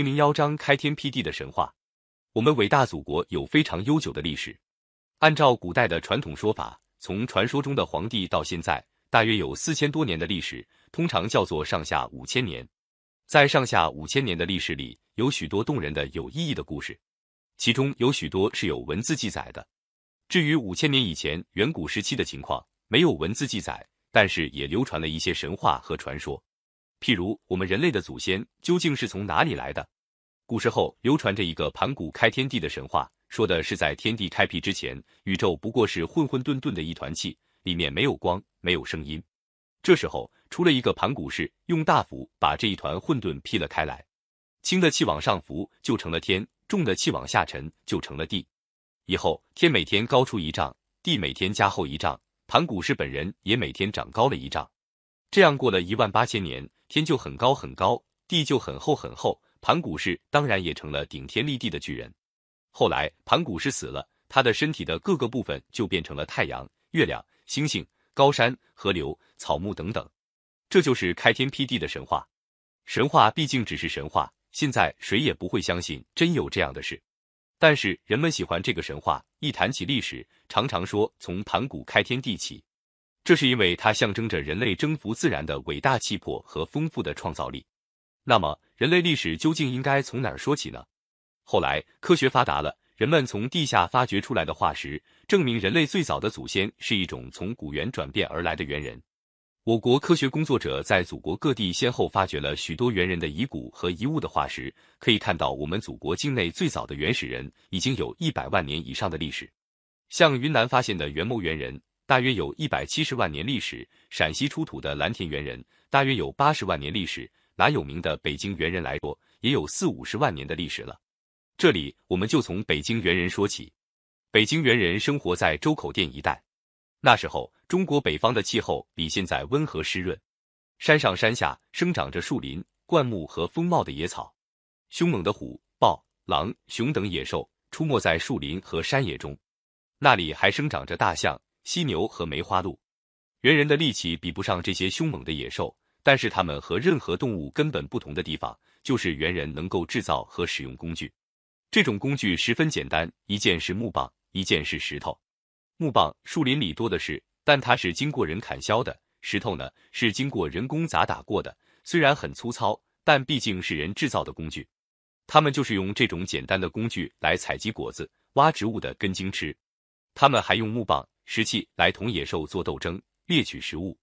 零零幺章开天辟地的神话。我们伟大祖国有非常悠久的历史。按照古代的传统说法，从传说中的皇帝到现在，大约有四千多年的历史，通常叫做上下五千年。在上下五千年的历史里，有许多动人的、有意义的故事，其中有许多是有文字记载的。至于五千年以前远古时期的情况，没有文字记载，但是也流传了一些神话和传说。譬如，我们人类的祖先究竟是从哪里来的？古时候流传着一个盘古开天地的神话，说的是在天地开辟之前，宇宙不过是混混沌沌的一团气，里面没有光，没有声音。这时候出了一个盘古氏，用大斧把这一团混沌劈了开来，轻的气往上浮就成了天，重的气往下沉就成了地。以后天每天高出一丈，地每天加厚一丈，盘古氏本人也每天长高了一丈。这样过了一万八千年。天就很高很高，地就很厚很厚，盘古氏当然也成了顶天立地的巨人。后来盘古氏死了，他的身体的各个部分就变成了太阳、月亮、星星、高山、河流、草木等等。这就是开天辟地的神话。神话毕竟只是神话，现在谁也不会相信真有这样的事。但是人们喜欢这个神话，一谈起历史，常常说从盘古开天地起。这是因为它象征着人类征服自然的伟大气魄和丰富的创造力。那么，人类历史究竟应该从哪儿说起呢？后来科学发达了，人们从地下发掘出来的化石，证明人类最早的祖先是一种从古猿转变而来的猿人。我国科学工作者在祖国各地先后发掘了许多猿人的遗骨和遗物的化石，可以看到我们祖国境内最早的原始人已经有一百万年以上的历史。像云南发现的元谋猿人。大约有一百七十万年历史，陕西出土的蓝田猿人大约有八十万年历史，拿有名的北京猿人来说，也有四五十万年的历史了。这里我们就从北京猿人说起。北京猿人生活在周口店一带，那时候中国北方的气候比现在温和湿润，山上山下生长着树林、灌木和丰茂的野草，凶猛的虎、豹、狼、熊等野兽出没在树林和山野中，那里还生长着大象。犀牛和梅花鹿，猿人的力气比不上这些凶猛的野兽，但是他们和任何动物根本不同的地方，就是猿人能够制造和使用工具。这种工具十分简单，一件是木棒，一件是石头。木棒树林里多的是，但它是经过人砍削的；石头呢，是经过人工砸打过的，虽然很粗糙，但毕竟是人制造的工具。他们就是用这种简单的工具来采集果子、挖植物的根茎吃。他们还用木棒。石器来同野兽做斗争，猎取食物。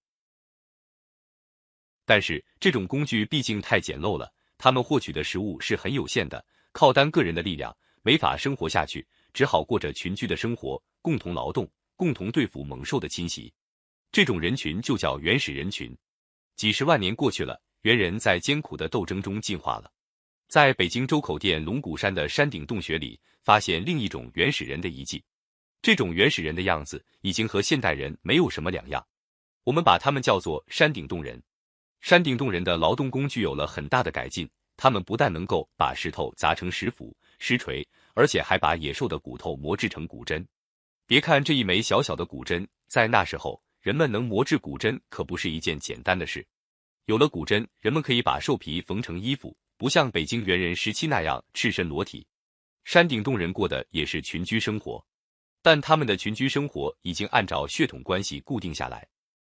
但是这种工具毕竟太简陋了，他们获取的食物是很有限的，靠单个人的力量没法生活下去，只好过着群居的生活，共同劳动，共同对付猛兽的侵袭。这种人群就叫原始人群。几十万年过去了，猿人在艰苦的斗争中进化了。在北京周口店龙骨山的山顶洞穴里，发现另一种原始人的遗迹。这种原始人的样子已经和现代人没有什么两样，我们把他们叫做山顶洞人。山顶洞人的劳动工具有了很大的改进，他们不但能够把石头砸成石斧、石锤，而且还把野兽的骨头磨制成骨针。别看这一枚小小的骨针，在那时候，人们能磨制骨针可不是一件简单的事。有了骨针，人们可以把兽皮缝成衣服，不像北京猿人时期那样赤身裸体。山顶洞人过的也是群居生活。但他们的群居生活已经按照血统关系固定下来，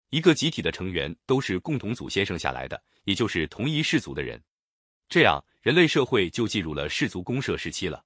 一个集体的成员都是共同祖先生下来的，也就是同一氏族的人。这样，人类社会就进入了氏族公社时期了。